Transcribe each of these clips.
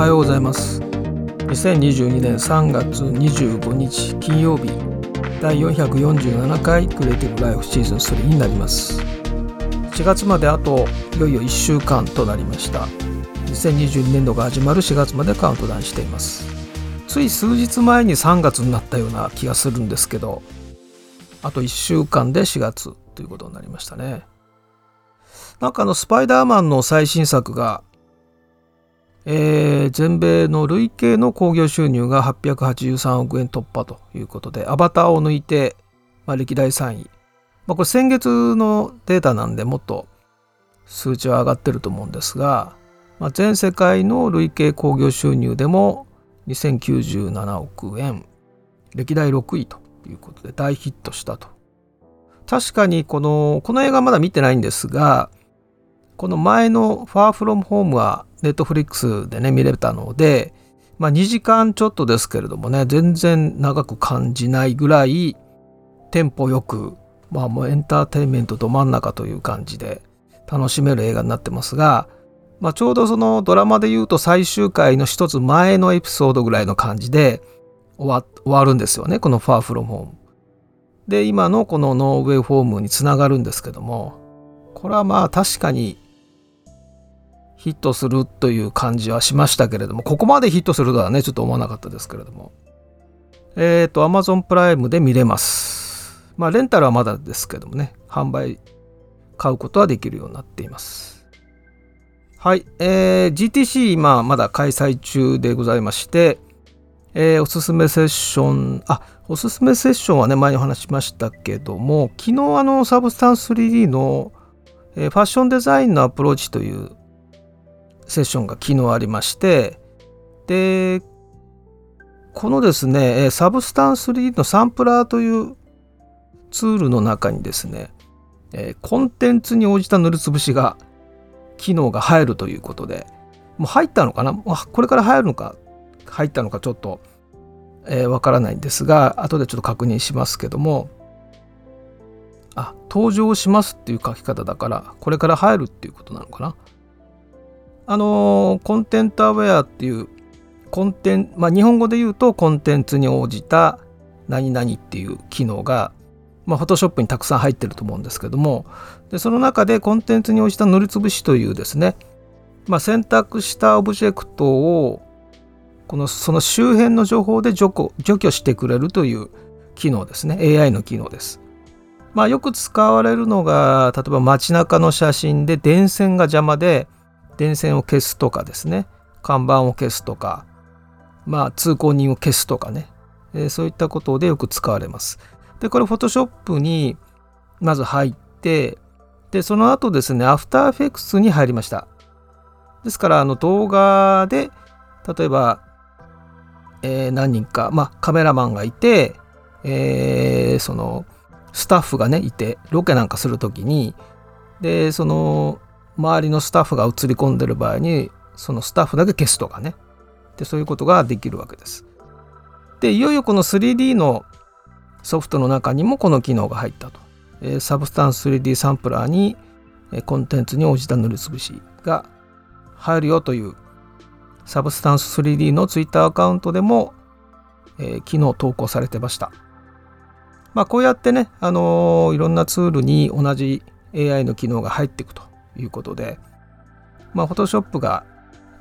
はようございます。2022年3月25日金曜日第447回クリエイティブライフシーズン3になります。4月まであといよいよ1週間となりました。2022年度が始まる4月までカウントダウンしています。つい数日前に3月になったような気がするんですけどあと1週間で4月ということになりましたね。なんかあのスパイダーマンの最新作がえー、全米の累計の興行収入が883億円突破ということで、アバターを抜いて、まあ、歴代3位。まあ、これ先月のデータなんでもっと数値は上がってると思うんですが、まあ、全世界の累計興行収入でも2097億円、歴代6位ということで大ヒットしたと。確かにこの、この映画まだ見てないんですが、この前のファーフロムホームはネットフリックスでね見れたので、まあ、2時間ちょっとですけれどもね全然長く感じないぐらいテンポよく、まあ、もうエンターテインメントど真ん中という感じで楽しめる映画になってますが、まあ、ちょうどそのドラマで言うと最終回の一つ前のエピソードぐらいの感じで終わるんですよねこの「ファーフロムホーム」で今のこの「ノーウェイフォーム」につながるんですけどもこれはまあ確かにヒットするという感じはしましたけれども、ここまでヒットするとはね、ちょっと思わなかったですけれども。えっ、ー、と、Amazon プライムで見れます。まあ、レンタルはまだですけどもね、販売、買うことはできるようになっています。はい、えー、GTC 今まだ開催中でございまして、えー、おすすめセッション、あ、おすすめセッションはね、前にお話しましたけども、昨日あの、 Substance 3D の、えー、ファッションデザインのアプローチというセッションが昨日ありまして、で、このですね、 Substance 3のサンプラーというツールの中にですね、コンテンツに応じた塗りつぶしが、機能が入るということで、もう入ったのかな？これから入るのか、入ったのかちょっと、えー、からないんですが、後でちょっと確認しますけども、あ、登場しますっていう書き方だから、これから入るっていうことなのかな？あのコンテンツアウェアっていうコンテンまあ日本語で言うとコンテンツに応じた何々っていう機能がまあ、フォトショップにたくさん入ってると思うんですけどもでその中でコンテンツに応じた塗りつぶしというですね、まあ、選択したオブジェクトをこのその周辺の情報で除去除去してくれるという機能ですね AI の機能です。まあ、よく使われるのが例えば街中の写真で電線が邪魔で電線を消すとかですね。看板を消すとか。まあ通行人を消すとかね、え、そういったことでよく使われます。でこれフォトショップにまず入ってでその後ですねアフターエフェクツに入りました。ですからあの動画で例えば、えー、何人か、まあ、カメラマンがいて、えー、そのスタッフがねいてロケなんかする時にでその周りのスタッフが映り込んでる場合にそのスタッフだけ消すとかねでそういうことができるわけです。でいよいよこの 3D のソフトの中にもこの機能が入ったと。えー、サブスタンス 3D サンプラーに、え、コンテンツに応じた塗りつぶしが入るよというサブスタンス 3D の Twitter アカウントでも、えー、昨日投稿されてました。まあこうやってね、あのー、いろんなツールに同じ AI の機能が入っていくということで、まあ、Photoshop が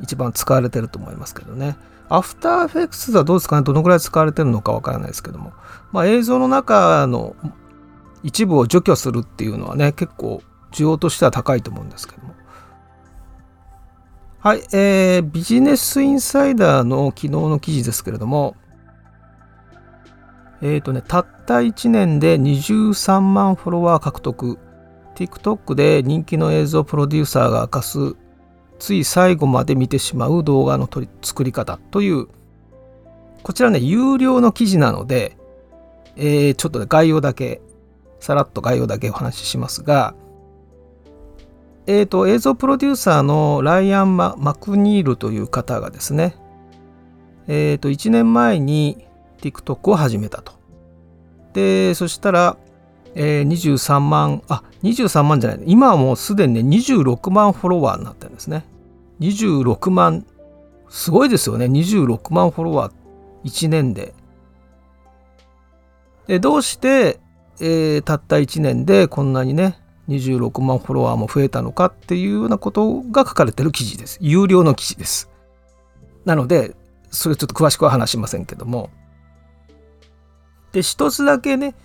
一番使われてると思いますけどね。After Effects はどうですかね？どのくらい使われてるのかわからないですけども、まあ、映像の中の一部を除去するっていうのはね、結構需要としては高いと思うんですけども。はい、えー、ビジネスインサイダーの昨日の記事ですけれども、えっ、ー、とね、たった1年で23万フォロワー獲得 TikTok で人気の映像プロデューサーが明かすつい最後まで見てしまう動画のり作り方というこちらね有料の記事なので、えー、ちょっと、ね、概要だけさらっと概要だけお話ししますがえーと、映像プロデューサーのライアン・マクニールという方がですね、えーと1年前に TikTok を始めたと。でそしたらえー、23万、あ、23万じゃない、今はもうすでにね、26万フォロワーになってるんですね。26万すごいですよね。26万フォロワー1年で。でどうして、えー、たった1年でこんなにね26万フォロワーも増えたのかっていうようなことが書かれてる記事です。有料の記事です。なので、それちょっと詳しくは話しませんけども。で、一つだけね、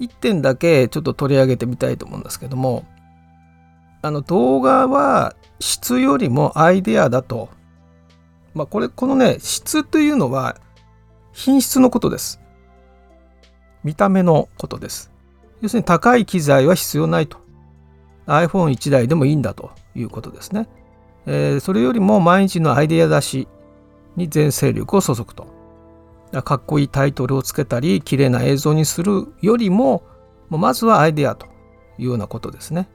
一点だけちょっと取り上げてみたいと思うんですけども、あの動画は質よりもアイデアだと。まあこれ、このね、質というのは品質のことです。見た目のことです。要するに高い機材は必要ないと。iPhone1 台でもいいんだということですね。えー、それよりも毎日のアイデア出しに全勢力を注ぐと。かっこいいタイトルをつけたり、綺麗な映像にするよりも、まずはアイデアというようなことですね。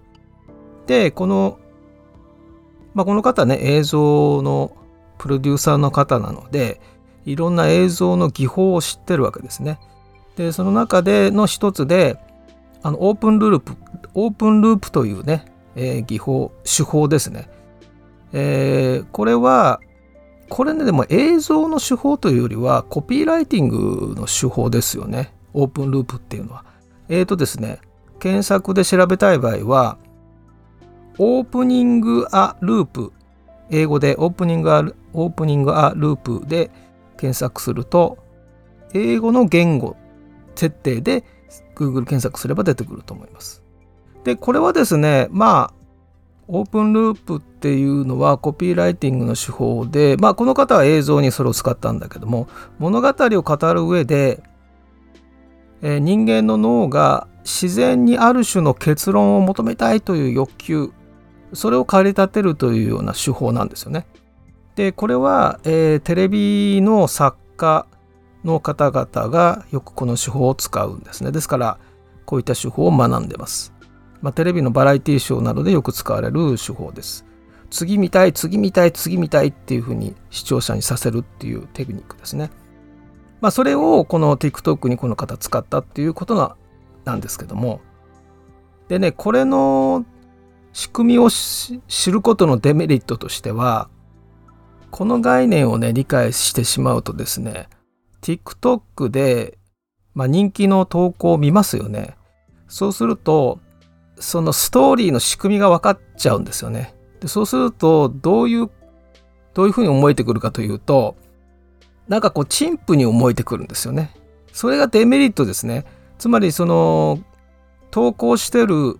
で、この、まあ、この方ね、映像のプロデューサーの方なので、いろんな映像の技法を知ってるわけですね。で、その中での一つで、あのオープンループ、オープンループというね、えー、技法、手法ですね。えー、これは、これね、でも映像の手法というよりは、コピーライティングの手法ですよね。オープンループっていうのは。え、ー、とですね、検索で調べたい場合は、オープニングアループ、英語でオープニングアオープニングアループで検索すると、英語の言語設定で Google 検索すれば出てくると思います。で、これはですね、まあ、オープンループっていうのはコピーライティングの手法で、まあ、この方は映像にそれを使ったんだけども、物語を語る上で、えー、人間の脳が自然にある種の結論を求めたいという欲求、それを駆り立てるというような手法なんですよね。で、これは、えー、テレビの作家の方々がよくこの手法を使うんですね。ですから、こういった手法を学んでます。まあ、テレビのバラエティショーなどでよく使われる手法です。次見たい、次見たい、次見たいっていうふうに視聴者にさせるっていうテクニックですね。まあ、それをこの TikTok にこの方使ったっていうことなんですけども。でね、これの仕組みを知ることのデメリットとしては、この概念をね、理解してしまうとですね、TikTok で、まあ、人気の投稿を見ますよね。そうすると、そのストーリーの仕組みが分かっちゃうんですよね。でそうすると、どういう、どういうふうに思えてくるかというと、なんかこう、陳腐に思えてくるんですよね。それがデメリットですね。つまり、その、投稿してる、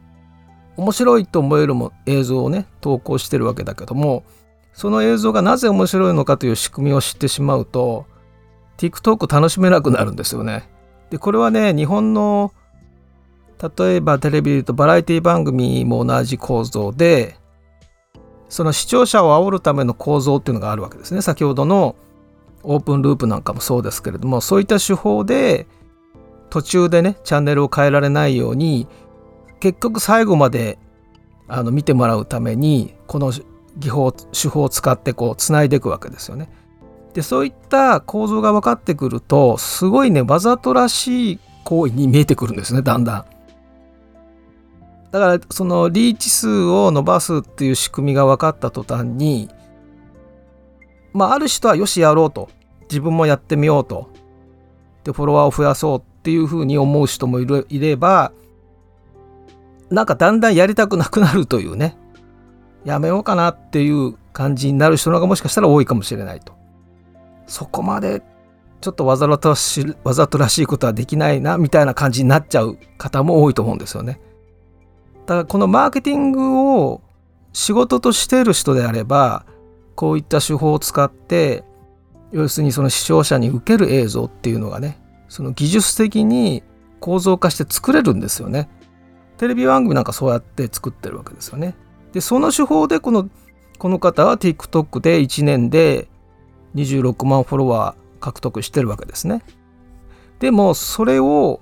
面白いと思えるも映像をね、投稿してるわけだけども、その映像がなぜ面白いのかという仕組みを知ってしまうと、TikTok 楽しめなくなるんですよね。で、これはね、日本の例えばテレビで言うとバラエティ番組も同じ構造で、その視聴者を煽るための構造っていうのがあるわけですね。先ほどのオープンループなんかもそうですけれども、そういった手法で途中でね、チャンネルを変えられないように、結局最後まであの見てもらうために、この技法、手法を使ってこう繋いでいくわけですよね。でそういった構造が分かってくるとすごいねわざとらしい行為に見えてくるんですねだんだん。だからそのリーチ数を伸ばすっていう仕組みが分かった途端にまあある人はよしやろうと自分もやってみようとでフォロワーを増やそうっていうふうに思う人もいればなんかだんだんやりたくなくなるというねやめようかなっていう感じになる人の方がもしかしたら多いかもしれないと。そこまでちょっとわざとわざとらしいことはできないなみたいな感じになっちゃう方も多いと思うんですよね。だからこのマーケティングを仕事としている人であればこういった手法を使って要するにその視聴者に受ける映像っていうのがねその技術的に構造化して作れるんですよね。テレビ番組なんかそうやって作ってるわけですよね。でその手法でこのこの方は TikTok で1年で26万フォロワー獲得してるわけですね。でもそれを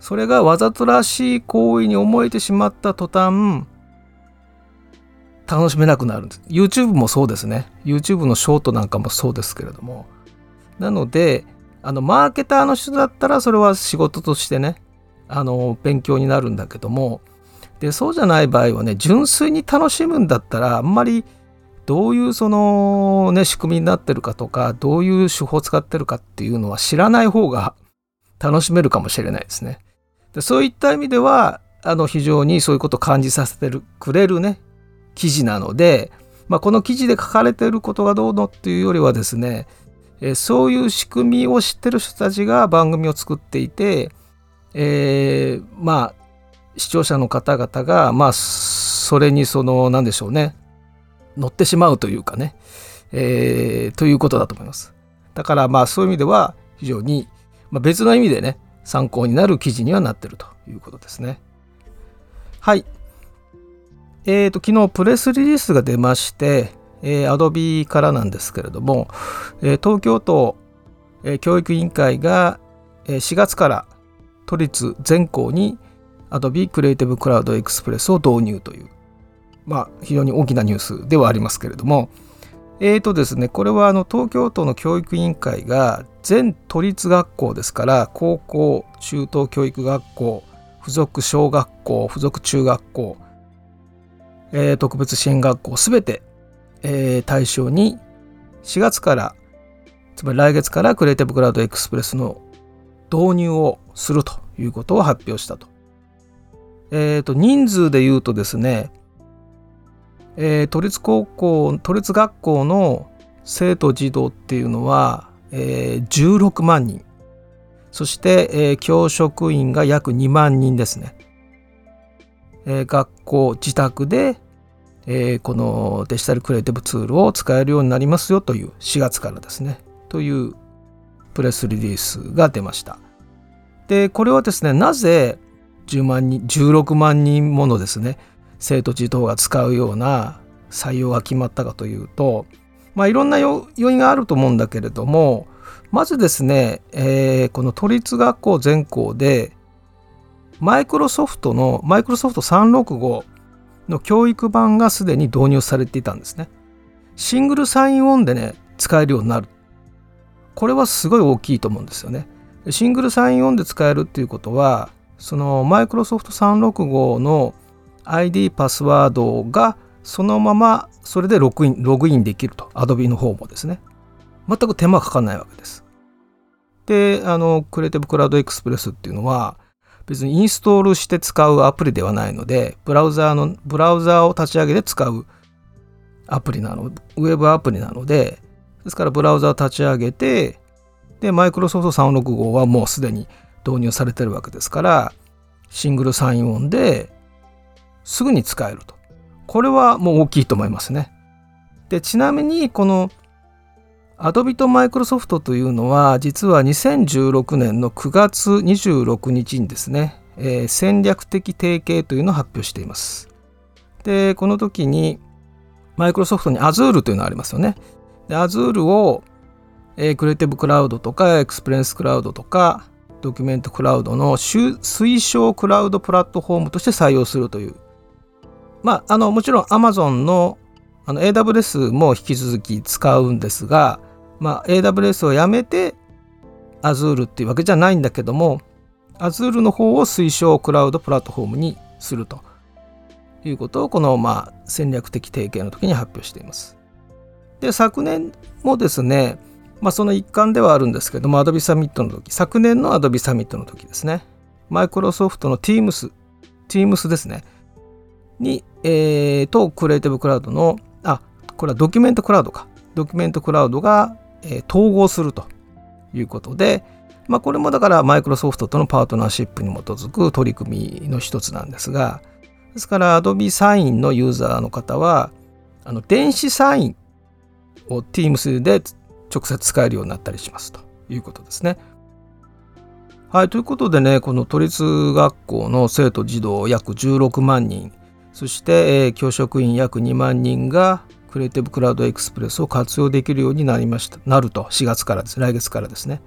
それがわざとらしい行為に思えてしまった途端楽しめなくなるんです。YouTube もそうですね。YouTube のショートなんかもそうですけれども。なので、あの、マーケターの人だったらそれは仕事としてね、あの、勉強になるんだけども、で、そうじゃない場合はね、純粋に楽しむんだったら、あんまりどういうそのね仕組みになってるかとかどういう手法を使ってるかっていうのは知らない方が楽しめるかもしれないですね。でそういった意味ではあの非常にそういうことを感じさせてるくれるね記事なので、まあ、この記事で書かれていることがどうのっていうよりはですねえそういう仕組みを知ってる人たちが番組を作っていて、えー、まあ視聴者の方々がまあそれにその何でしょうね乗ってしまうというかね、えー、ということだと思います。だからまあそういう意味では非常に、まあ、別の意味でね参考になる記事にはなってるということですね。はい。えーと、昨日プレスリリースが出まして、えー、Adobe からなんですけれども、えー、東京都、えー、教育委員会が、えー、4月から都立全校に Adobe Creative Cloud Express を導入というまあ、非常に大きなニュースではありますけれども、えーとですね、これはあの東京都の教育委員会が全都立学校ですから高校中等教育学校附属小学校附属中学校、えー、特別支援学校すべて、えー、対象に4月からつまり来月からクリエイティブクラウドエクスプレスの導入をするということを発表したと。えっ、ー、と人数で言うとですねえー、都立高校都立学校の生徒児童っていうのは、えー、16万人。そして、えー、教職員が約2万人ですね、えー、学校自宅で、えー、このデジタルクリエイティブツールを使えるようになりますよという4月からですね。というプレスリリースが出ました。でこれはですねなぜ10万人16万人ものですね生徒児童が使うような採用が決まったかというと、まあ、いろんな要因があると思うんだけれどもまずですね、えー、この都立学校全校でマイクロソフトのマイクロソフト365の教育版がすでに導入されていたんですね。シングルサインオンでね使えるようになる。これはすごい大きいと思うんですよね。シングルサインオンで使えるっていうことはそのマイクロソフト365の ID パスワードがそのままそれでログインログインできると。Adobe の方もですね。全く手間かかんないわけです。であの Creative Cloud Express っていうのは別にインストールして使うアプリではないのでブラウザーのブラウザーを立ち上げて使うアプリなのウェブアプリなのでですからブラウザを立ち上げてでマイクロソフト365はもうすでに導入されてるわけですからシングルサインオンですぐに使えると。これはもう大きいと思いますね。で、ちなみにこの Adobe と Microsoft というのは実は2016年の9月26日にですね、えー、戦略的提携というのを発表しています。で、この時にマイクロソフトに Azure というのがありますよね。で、Azure を、えー、 Creative Cloud とか Experience Cloud とか Document Cloud の推奨クラウドプラットフォームとして採用するというまあ、あのもちろん Amazon のあの AWS も引き続き使うんですが、まあ、AWS をやめて Azure っていうわけじゃないんだけども Azure の方を推奨クラウドプラットフォームにするということをこのまあ戦略的提携の時に発表しています。で昨年もですね、まあ、その一環ではあるんですけども Adobe サミットの時昨年の Adobe サミットの時ですねマイクロソフトの Teams Teams ですねに、えー、と、クリエイティブクラウドの、あ、これはドキュメントクラウドか。ドキュメントクラウドが、えー、統合するということで、まあ、これもだからマイクロソフトとのパートナーシップに基づく取り組みの一つなんですが、ですから Adobe サインのユーザーの方は、あの電子サインを Teams で直接使えるようになったりしますということですね。はい、ということでね、この都立学校の生徒児童約16万人そして、えー、教職員約2万人がクリエイティブクラウドエクスプレスを活用できるようになりました。なると4月からです。来月からですね。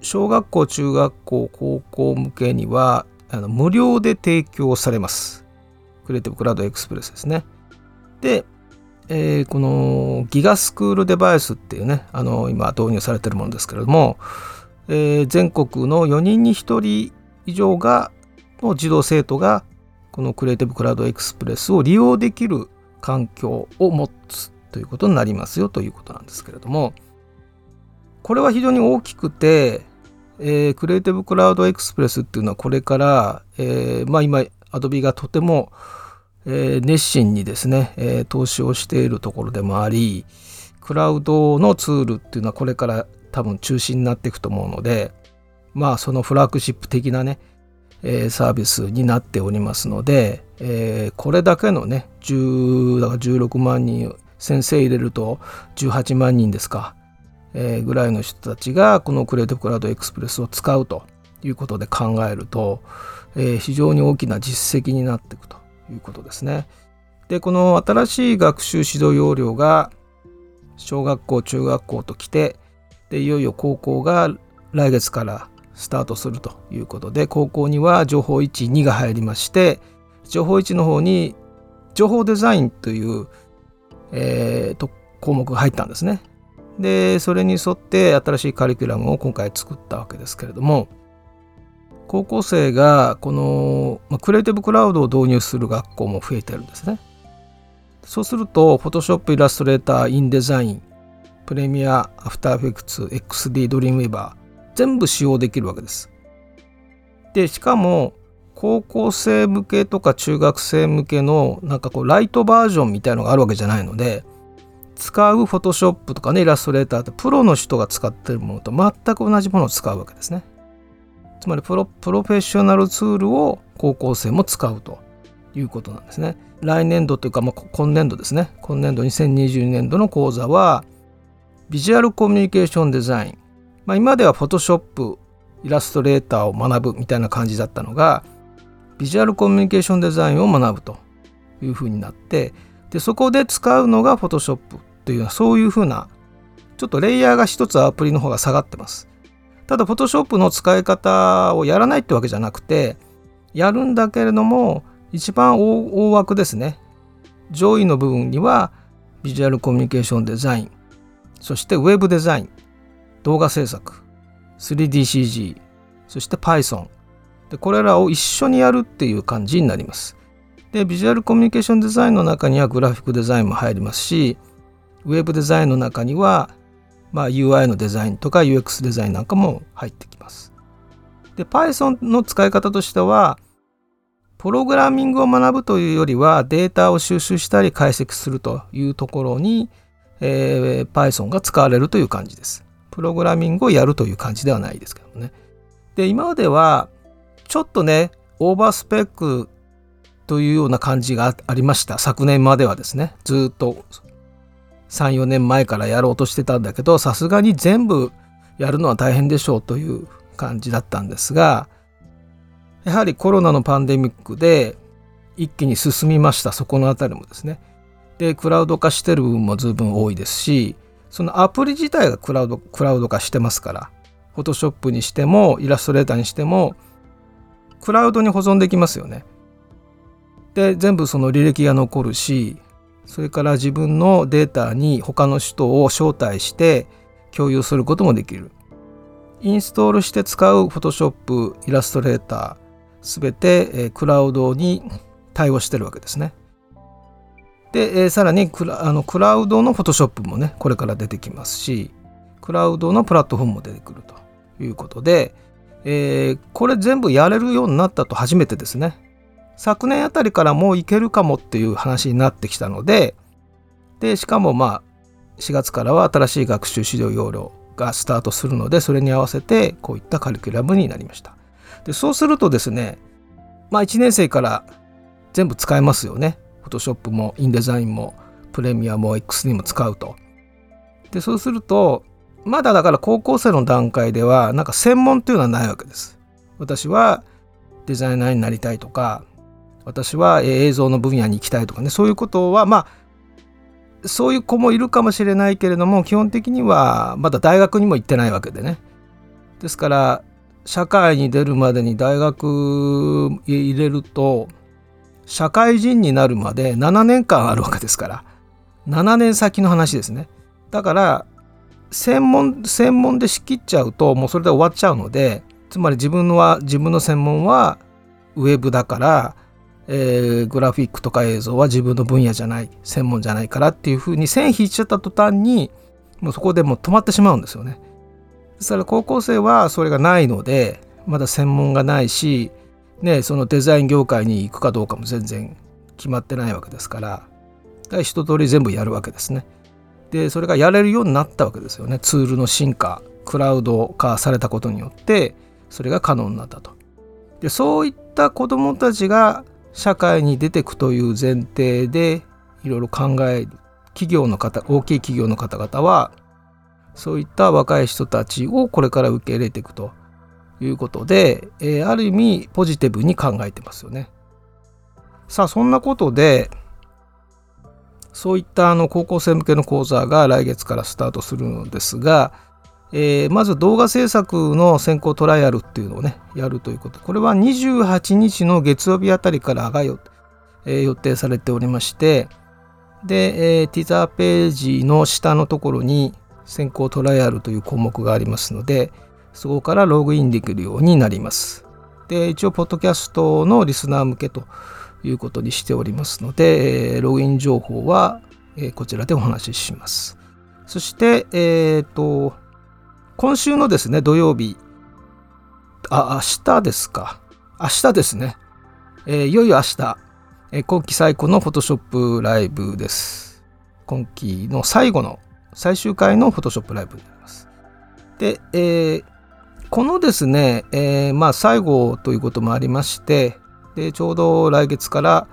小学校中学校高校向けにはあの無料で提供されます。クリエイティブクラウドエクスプレスですね。で、えー、このギガスクールデバイスっていうねあの今導入されているものですけれども、えー、全国の4人に1人以上がの児童生徒がこのクリエイティブクラウドエクスプレスを利用できる環境を持つということになりますよということなんですけれどもこれは非常に大きくて、えー、クリエイティブクラウドエクスプレスっていうのはこれから、えー、まあ今 Adobe がとても、えー、熱心にですね、え、投資をしているところでもありクラウドのツールっていうのはこれから多分中心になっていくと思うのでまあそのフラッグシップ的なね、えー、サービスになっておりますので、えー、これだけのね10だから16万人先生入れると18万人ですか、えー、ぐらいの人たちがこの Creative Cloud Express を使うということで考えると、えー、非常に大きな実績になっていくということですね。でこの新しい学習指導要領が小学校中学校と来てでいよいよ高校が来月からスタートするということで高校には情報12が入りまして情報1の方に情報デザインという、えー、と項目が入ったんですね。でそれに沿って新しいカリキュラムを今回作ったわけですけれども高校生がこの、まあ、クリエイティブクラウドを導入する学校も増えてるんですね。そうすると Photoshop、イラストレーター、インデザイン、プレミア、アフターエフェクツ、XD、ドリームウェーバー全部使用できるわけです。でしかも高校生向けとか中学生向けのなんかこうライトバージョンみたいのがあるわけじゃないので使うフォトショップとかねイラストレーターってプロの人が使ってるものと全く同じものを使うわけですね。つまりプロプロフェッショナルツールを高校生も使うということなんですね。来年度というか、まあ、今年度ですね。今年度2022年度の講座は、ビジュアルコミュニケーションデザイン。まあ、今ではフォトショップ、イラストレーターを学ぶみたいな感じだったのが、ビジュアルコミュニケーションデザインを学ぶというふうになって、でそこで使うのがフォトショップというそういうふうなちょっとレイヤーが一つアプリの方が下がってます。ただ、フォトショップの使い方をやらないってわけじゃなくて、やるんだけれども、一番大枠ですね。上位の部分には、ビジュアルコミュニケーションデザイン、そしてウェブデザイン、動画制作、3DCG、そして Python。でこれらを一緒にやるっていう感じになります。で、ビジュアルコミュニケーションデザインの中にはグラフィックデザインも入りますし、ウェブデザインの中にはまあ、UI のデザインとか UX デザインなんかも入ってきます。で、Python の使い方としては、プログラミングを学ぶというよりはデータを収集したり解析するというところに、えー、Python が使われるという感じです。プログラミングをやるという感じではないですけどもね。で、今まではちょっとね、オーバースペックというような感じがありました。昨年まではですね。ずっと34年前からやろうとしてたんだけどさすがに全部やるのは大変でしょうという感じだったんですがやはりコロナのパンデミックで一気に進みましたそこの辺りもですね。でクラウド化してる部分も随分多いですしそのアプリ自体がクラウドクラウド化してますからフォトショップにしてもイラストレーターにしてもクラウドに保存できますよね。で全部その履歴が残るしそれから自分のデータに他の人を招待して共有することもできる。インストールして使う Photoshop、イラストレーター、すべて、クラウドに対応してるわけですね。で、えさらにクラあのクラウドの Photoshop もね、これから出てきますし、クラウドのプラットフォームも出てくるということで、えー、これ全部やれるようになったと初めてですね。昨年あたりからもういけるかもっていう話になってきたので、で、しかもまあ、4月からは新しい学習指導要領がスタートするので、それに合わせてこういったカリキュラムになりました。で、そうするとですね、まあ1年生から全部使えますよね。Photoshop も InDesign もプレミアも X にも使うと。で、そうすると、まだだから高校生の段階では、なんか専門っていうのはないわけです。私はデザイナーになりたいとか、私は映像の分野に行きたいとかねそういうことはまあそういう子もいるかもしれないけれども基本的にはまだ大学にも行ってないわけでねですから社会に出るまでに大学入れると社会人になるまで7年間あるわけですから7年先の話ですねだから専門専門で仕切っちゃうともうそれで終わっちゃうのでつまり自分は自分の専門はウェブだからえー、グラフィックとか映像は自分の分野じゃない専門じゃないからっていうふうに線引いちゃった途端にもうそこでもう止まってしまうんですよね。ですから高校生はそれがないのでまだ専門がないし、ね、そのデザイン業界に行くかどうかも全然決まってないわけですからから一通り全部やるわけですね。でそれがやれるようになったわけですよねツールの進化クラウド化されたことによってそれが可能になったと。でそういった子どもたちが社会に出てくという前提でいろいろ考える企業の方大きい企業の方々はそういった若い人たちをこれから受け入れていくということで、えー、ある意味ポジティブに考えてますよね。さあそんなことでそういったあの高校生向けの講座が来月からスタートするのですが、えー、まず動画制作の先行トライアルっていうのをねやるということこれは28日の月曜日あたりからがよ、えー、予定されておりましてで、えー、ティザーページの下のところに先行トライアルという項目がありますのでそこからログインできるようになりますで一応ポッドキャストのリスナー向けということにしておりますので、え、ログイン情報は、え、こちらでお話ししますそしてえっ、ー、と今週のですね、土曜日、あ、明日ですか。明日ですね。えー、いよいよ明日、えー、今期最高のフォトショップライブです。今期の最後の、最終回のフォトショップライブになります。で、えー、このですね、えー、まあ最後ということもありまして、でちょうど来月から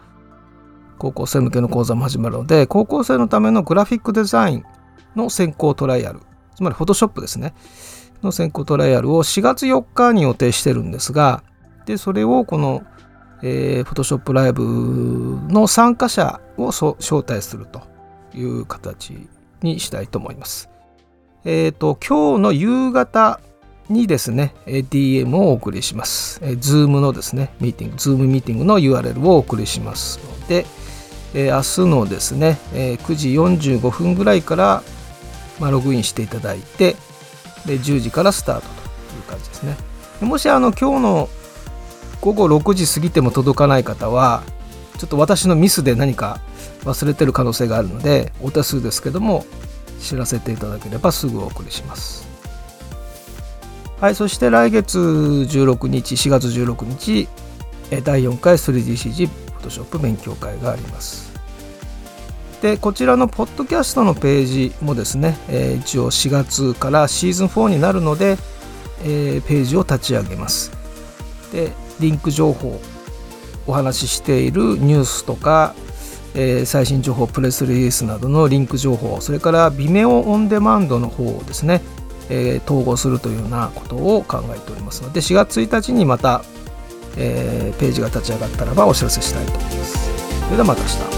高校生向けの講座も始まるので、高校生のためのグラフィックデザインの先行トライアルつまりフォトショップですね、の先行トライアルを4月4日に予定してるんですが、で、それをこの、フォトショップライブの参加者を招待するという形にしたいと思います。えっ、ー、と、今日の夕方にですね、DM をお送りします。Zoom のですね、ミーティング、Zoom ミーティングの URL をお送りしますので、えー、明日のですね、え、9時45分ぐらいからま、ログインしていただいてで10時からスタートという感じですねもしあの今日の午後6時過ぎても届かない方はちょっと私のミスで何か忘れてる可能性があるのでお手数ですけども知らせていただければすぐお送りしますはいそして来月16日4月16日第4回 3DCG フォトショップ勉強会があります。でこちらのポッドキャストのページもですね、えー、一応4月からシーズン4になるので、えー、ページを立ち上げます。でリンク情報お話ししているニュースとか、えー、最新情報プレスリリースなどのリンク情報それから Vimeo オンデマンドの方ですね、え統合するというようなことを考えておりますので4月1日にまた、えページが立ち上がったらばお知らせしたいと思います。それではまた明日。